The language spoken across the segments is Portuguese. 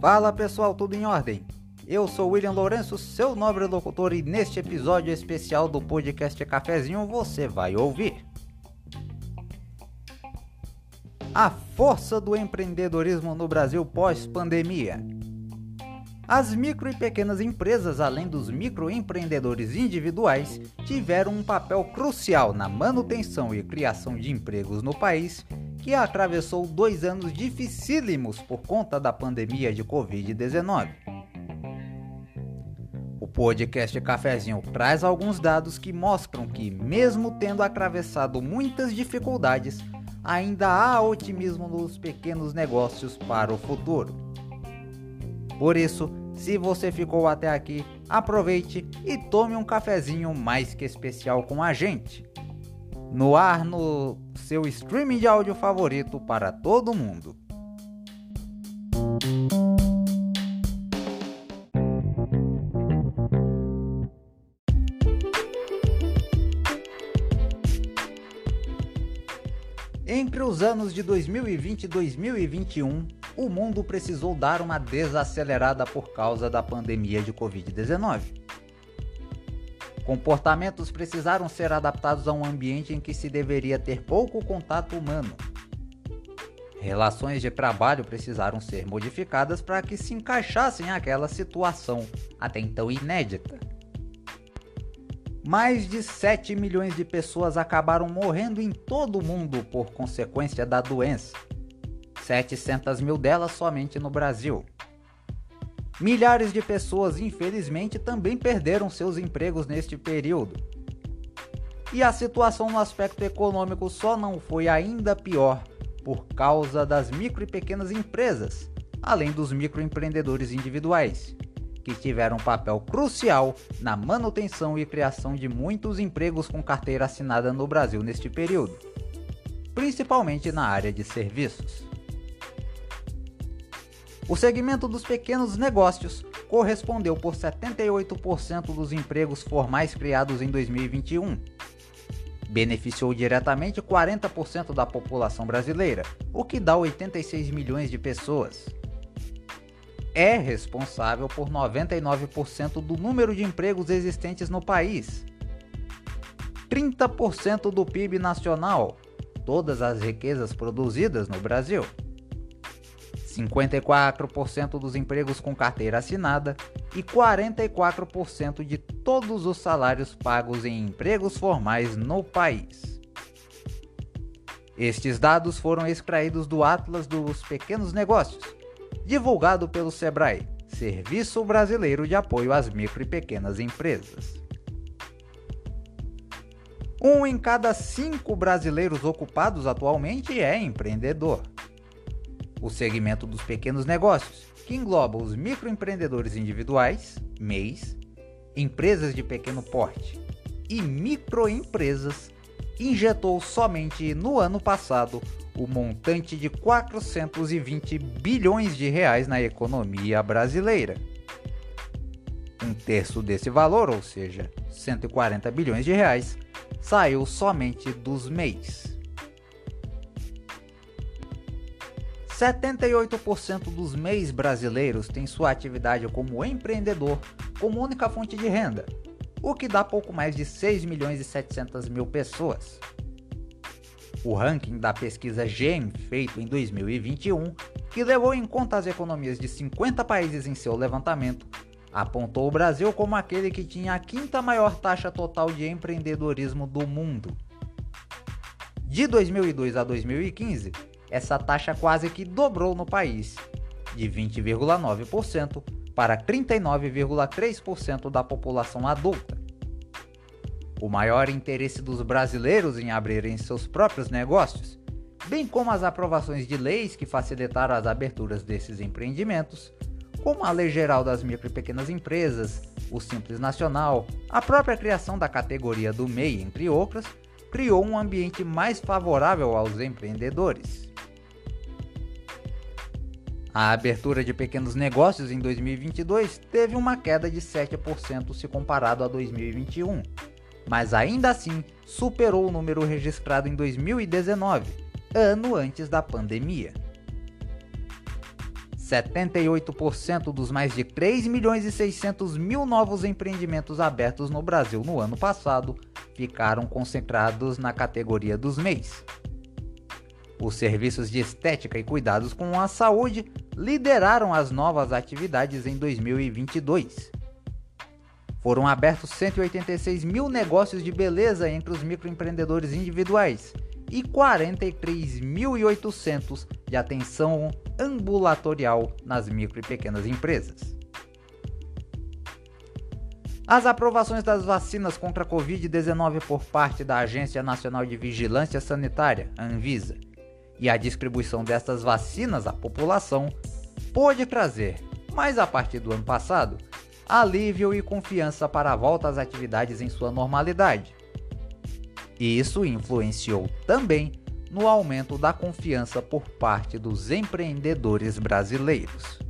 Fala pessoal, tudo em ordem? Eu sou William Lourenço, seu nobre locutor, e neste episódio especial do podcast Cafezinho você vai ouvir. A força do empreendedorismo no Brasil pós-pandemia. As micro e pequenas empresas, além dos microempreendedores individuais, tiveram um papel crucial na manutenção e criação de empregos no país, que atravessou dois anos dificílimos por conta da pandemia de Covid-19. O podcast Cafezinho traz alguns dados que mostram que, mesmo tendo atravessado muitas dificuldades, ainda há otimismo nos pequenos negócios para o futuro. Por isso, se você ficou até aqui, aproveite e tome um cafezinho mais que especial com a gente. No ar no seu streaming de áudio favorito para todo mundo. Entre os anos de 2020 e 2021, o mundo precisou dar uma desacelerada por causa da pandemia de Covid-19. Comportamentos precisaram ser adaptados a um ambiente em que se deveria ter pouco contato humano. Relações de trabalho precisaram ser modificadas para que se encaixassem àquela situação, até então inédita. Mais de 7 milhões de pessoas acabaram morrendo em todo o mundo por consequência da doença. 700 mil delas somente no Brasil. Milhares de pessoas, infelizmente, também perderam seus empregos neste período. E a situação no aspecto econômico só não foi ainda pior por causa das micro e pequenas empresas, além dos microempreendedores individuais, que tiveram um papel crucial na manutenção e criação de muitos empregos com carteira assinada no Brasil neste período, principalmente na área de serviços. O segmento dos pequenos negócios correspondeu por 78% dos empregos formais criados em 2021. Beneficiou diretamente 40% da população brasileira, o que dá 86 milhões de pessoas. É responsável por 99% do número de empregos existentes no país. 30% do PIB nacional, todas as riquezas produzidas no Brasil. 54% dos empregos com carteira assinada e 44% de todos os salários pagos em empregos formais no país. Estes dados foram extraídos do Atlas dos Pequenos Negócios, divulgado pelo SEBRAE, Serviço Brasileiro de Apoio às Micro e Pequenas Empresas. Um em cada cinco brasileiros ocupados atualmente é empreendedor o segmento dos pequenos negócios, que engloba os microempreendedores individuais, MEIs, empresas de pequeno porte e microempresas, injetou somente no ano passado o montante de 420 bilhões de reais na economia brasileira. Um terço desse valor, ou seja, 140 bilhões de reais, saiu somente dos MEIs. 78% dos MEIs brasileiros têm sua atividade como empreendedor como única fonte de renda, o que dá pouco mais de 6 milhões e 700 mil pessoas. O ranking da pesquisa GEM, feito em 2021, que levou em conta as economias de 50 países em seu levantamento, apontou o Brasil como aquele que tinha a quinta maior taxa total de empreendedorismo do mundo. De 2002 a 2015, essa taxa quase que dobrou no país, de 20,9% para 39,3% da população adulta. O maior interesse dos brasileiros em abrirem seus próprios negócios, bem como as aprovações de leis que facilitaram as aberturas desses empreendimentos, como a Lei Geral das Micro e Pequenas Empresas, o Simples Nacional, a própria criação da categoria do MEI, entre outras, criou um ambiente mais favorável aos empreendedores. A abertura de pequenos negócios em 2022 teve uma queda de 7% se comparado a 2021, mas ainda assim superou o número registrado em 2019, ano antes da pandemia. 78% dos mais de 3 milhões e 600 mil novos empreendimentos abertos no Brasil no ano passado ficaram concentrados na categoria dos MEIs. Os serviços de estética e cuidados com a saúde lideraram as novas atividades em 2022. Foram abertos 186 mil negócios de beleza entre os microempreendedores individuais e 43.800 de atenção ambulatorial nas micro e pequenas empresas. As aprovações das vacinas contra a Covid-19 por parte da Agência Nacional de Vigilância Sanitária, Anvisa, e a distribuição destas vacinas à população pôde trazer, mas a partir do ano passado, alívio e confiança para a volta às atividades em sua normalidade. E isso influenciou também no aumento da confiança por parte dos empreendedores brasileiros.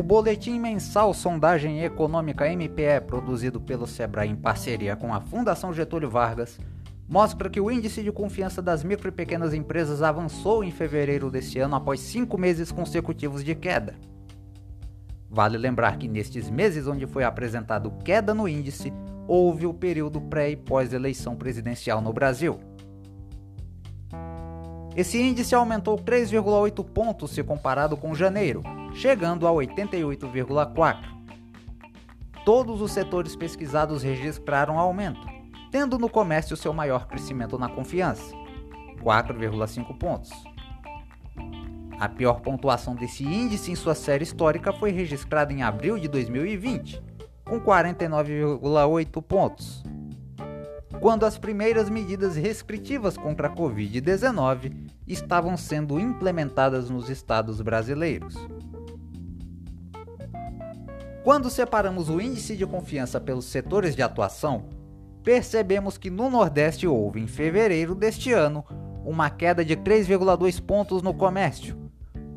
O boletim mensal Sondagem Econômica MPE, produzido pelo Sebrae em parceria com a Fundação Getúlio Vargas, mostra que o índice de confiança das micro e pequenas empresas avançou em fevereiro deste ano após cinco meses consecutivos de queda. Vale lembrar que nestes meses onde foi apresentado queda no índice, houve o período pré e pós-eleição presidencial no Brasil. Esse índice aumentou 3,8 pontos se comparado com janeiro, chegando a 88,4. Todos os setores pesquisados registraram aumento, tendo no comércio seu maior crescimento na confiança, 4,5 pontos. A pior pontuação desse índice em sua série histórica foi registrada em abril de 2020, com 49,8 pontos. Quando as primeiras medidas restritivas contra a Covid-19 estavam sendo implementadas nos estados brasileiros. Quando separamos o índice de confiança pelos setores de atuação, percebemos que no Nordeste houve, em fevereiro deste ano, uma queda de 3,2 pontos no comércio,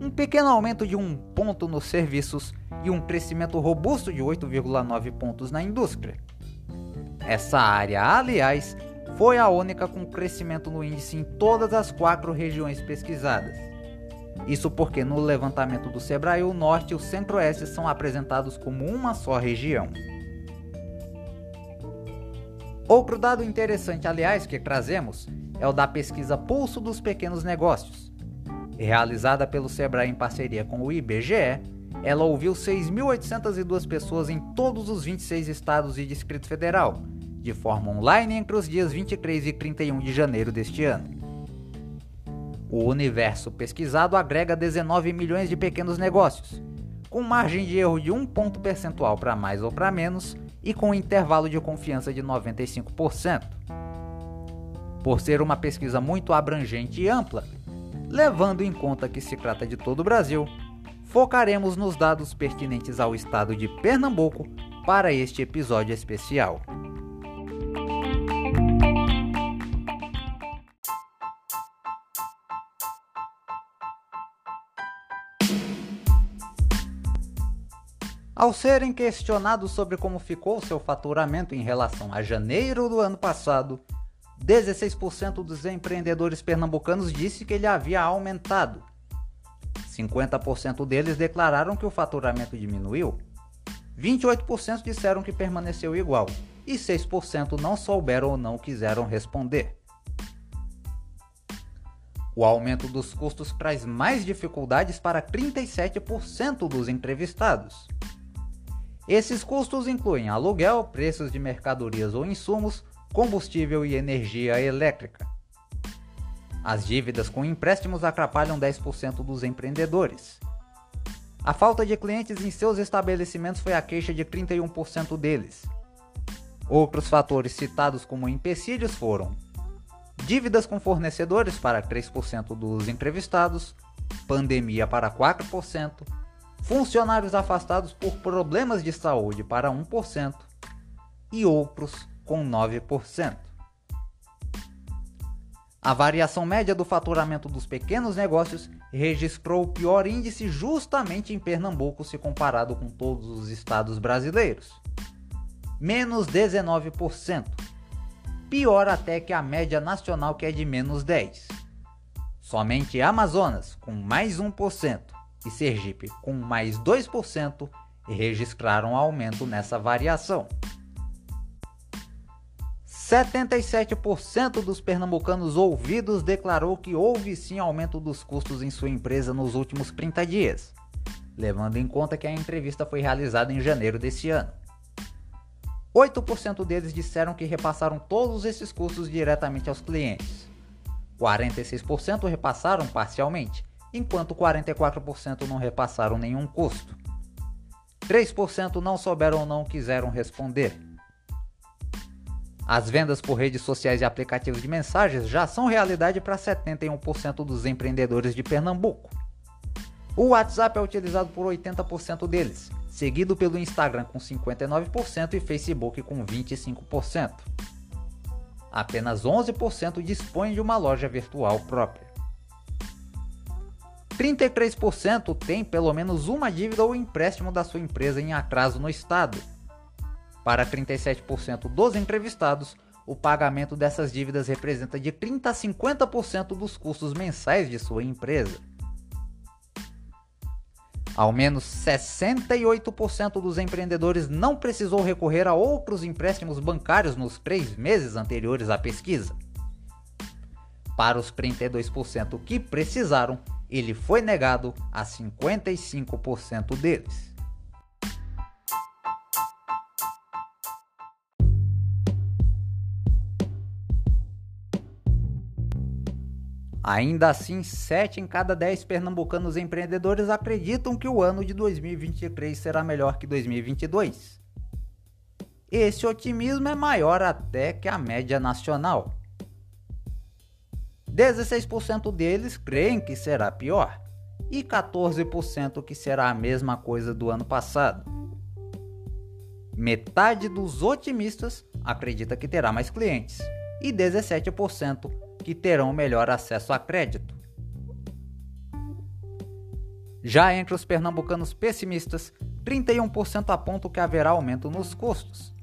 um pequeno aumento de 1 ponto nos serviços e um crescimento robusto de 8,9 pontos na indústria. Essa área, aliás, foi a única com crescimento no índice em todas as quatro regiões pesquisadas. Isso porque no levantamento do Sebrae, o Norte e o Centro-Oeste são apresentados como uma só região. Outro dado interessante, aliás, que trazemos é o da pesquisa Pulso dos Pequenos Negócios. Realizada pelo Sebrae em parceria com o IBGE, ela ouviu 6.802 pessoas em todos os 26 estados e Distrito Federal, de forma online entre os dias 23 e 31 de janeiro deste ano. O universo pesquisado agrega 19 milhões de pequenos negócios, com margem de erro de 1 ponto percentual para mais ou para menos e com intervalo de confiança de 95%. Por ser uma pesquisa muito abrangente e ampla, levando em conta que se trata de todo o Brasil, focaremos nos dados pertinentes ao estado de Pernambuco para este episódio especial. Ao serem questionados sobre como ficou seu faturamento em relação a janeiro do ano passado, 16% dos empreendedores pernambucanos disse que ele havia aumentado. 50% deles declararam que o faturamento diminuiu. 28% disseram que permaneceu igual e 6% não souberam ou não quiseram responder. O aumento dos custos traz mais dificuldades para 37% dos entrevistados. Esses custos incluem aluguel, preços de mercadorias ou insumos, combustível e energia elétrica. As dívidas com empréstimos atrapalham 10% dos empreendedores. A falta de clientes em seus estabelecimentos foi a queixa de 31% deles. Outros fatores citados como empecilhos foram dívidas com fornecedores para 3% dos entrevistados, pandemia para 4%, funcionários afastados por problemas de saúde para 1% e outros com 9%. A variação média do faturamento dos pequenos negócios registrou o pior índice justamente em Pernambuco se comparado com todos os estados brasileiros. Menos 19%. Pior até que a média nacional que é de menos 10%. Somente Amazonas, com mais 1%, e Sergipe, com mais 2%, registraram aumento nessa variação. 77% dos pernambucanos ouvidos declarou que houve sim aumento dos custos em sua empresa nos últimos 30 dias, levando em conta que a entrevista foi realizada em janeiro desse ano. 8% deles disseram que repassaram todos esses custos diretamente aos clientes. 46% repassaram parcialmente, enquanto 44% não repassaram nenhum custo. 3% não souberam ou não quiseram responder. As vendas por redes sociais e aplicativos de mensagens já são realidade para 71% dos empreendedores de Pernambuco. O WhatsApp é utilizado por 80% deles, seguido pelo Instagram com 59% e Facebook com 25%. Apenas 11% dispõe de uma loja virtual própria. 33% tem pelo menos uma dívida ou empréstimo da sua empresa em atraso no estado para 37% dos entrevistados, o pagamento dessas dívidas representa de 30 a 50% dos custos mensais de sua empresa. Ao menos 68% dos empreendedores não precisou recorrer a outros empréstimos bancários nos três meses anteriores à pesquisa. Para os 32% que precisaram, ele foi negado a 55% deles. Ainda assim, 7 em cada 10 pernambucanos empreendedores acreditam que o ano de 2023 será melhor que 2022. Esse otimismo é maior até que a média nacional. 16% deles creem que será pior e 14% que será a mesma coisa do ano passado. Metade dos otimistas acredita que terá mais clientes e 17% que terão melhor acesso a crédito. Já entre os pernambucanos pessimistas, 31% apontam que haverá aumento nos custos,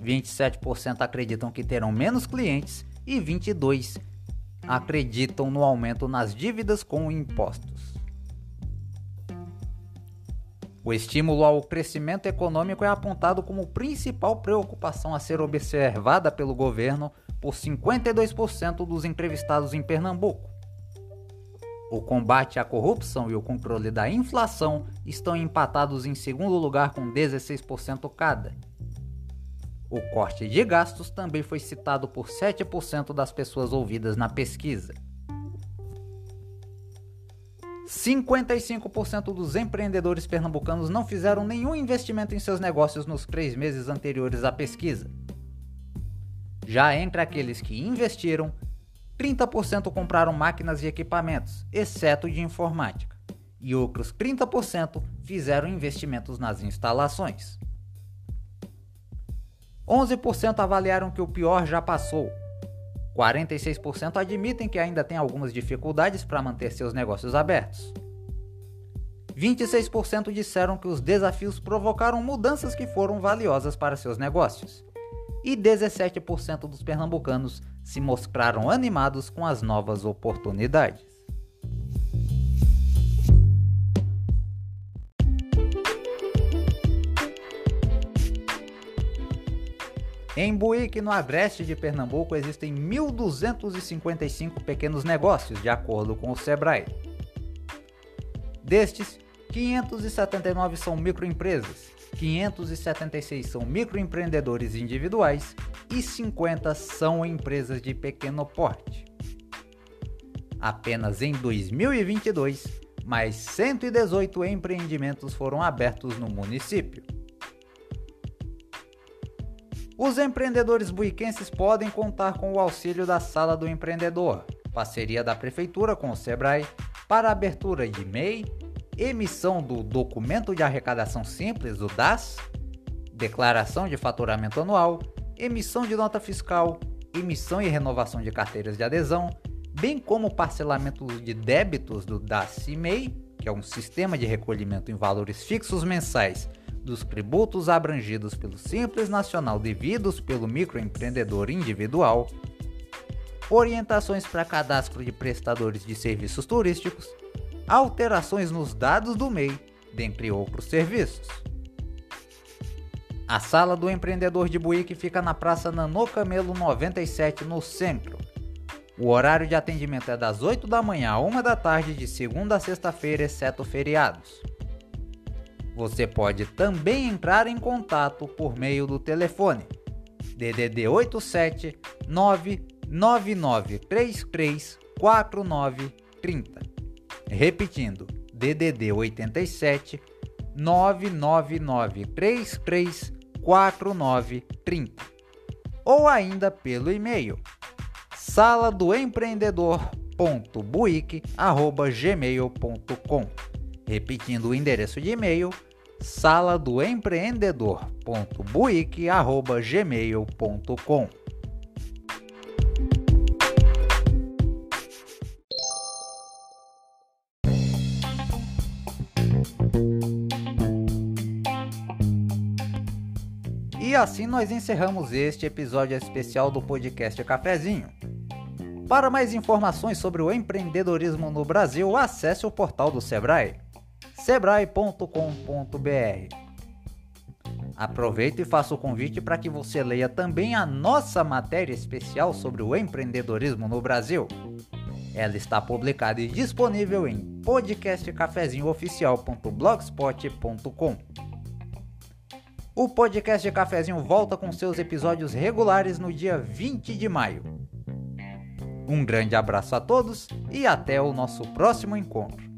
27% acreditam que terão menos clientes e 22% acreditam no aumento nas dívidas com impostos. O estímulo ao crescimento econômico é apontado como principal preocupação a ser observada pelo governo por 52% dos entrevistados em Pernambuco. O combate à corrupção e o controle da inflação estão empatados em segundo lugar com 16% cada. O corte de gastos também foi citado por 7% das pessoas ouvidas na pesquisa. 55% dos empreendedores pernambucanos não fizeram nenhum investimento em seus negócios nos três meses anteriores à pesquisa. Já entre aqueles que investiram, 30% compraram máquinas e equipamentos, exceto de informática, e outros 30% fizeram investimentos nas instalações. 11% avaliaram que o pior já passou. 46% admitem que ainda tem algumas dificuldades para manter seus negócios abertos. 26% disseram que os desafios provocaram mudanças que foram valiosas para seus negócios e 17% dos pernambucanos se mostraram animados com as novas oportunidades. Em Buíque, no agreste de Pernambuco, existem 1.255 pequenos negócios, de acordo com o Sebrae. Destes, 579 são microempresas 576 são microempreendedores individuais e 50 são empresas de pequeno porte. Apenas em 2022, mais 118 empreendimentos foram abertos no município. Os empreendedores buiquenses podem contar com o auxílio da Sala do Empreendedor, parceria da Prefeitura com o Sebrae, para abertura de MEI, emissão do Documento de Arrecadação Simples, o DAS, declaração de faturamento anual, emissão de nota fiscal, emissão e renovação de carteiras de adesão, bem como parcelamento de débitos do DACIMEI, que é um sistema de recolhimento em valores fixos mensais dos tributos abrangidos pelo Simples Nacional devidos pelo microempreendedor individual, orientações para cadastro de prestadores de serviços turísticos, alterações nos dados do MEI, dentre outros serviços. A sala do empreendedor de Buíque fica na Praça Nanô Camelo 97, no centro. O horário de atendimento é das 8 da manhã a 1 da tarde, de segunda a sexta-feira, exceto feriados. Você pode também entrar em contato por meio do telefone DDD 87 99933 4930. Repetindo, DDD 87 99933 4930. Ou ainda pelo e-mail sala do. Repetindo o endereço de e-mail sala do empreendedor.buick@gmail.com. E assim nós encerramos este episódio especial do podcast Cafezinho. Para mais informações sobre o empreendedorismo no Brasil, acesse o portal do Sebrae, sebrae.com.br. Aproveito e faço o convite para que você leia também a nossa matéria especial sobre o empreendedorismo no Brasil. Ela está publicada e disponível em podcastcafezinhooficial.blogspot.com. O podcast Cafezinho volta com seus episódios regulares no dia 20 de maio. Um grande abraço a todos e até o nosso próximo encontro.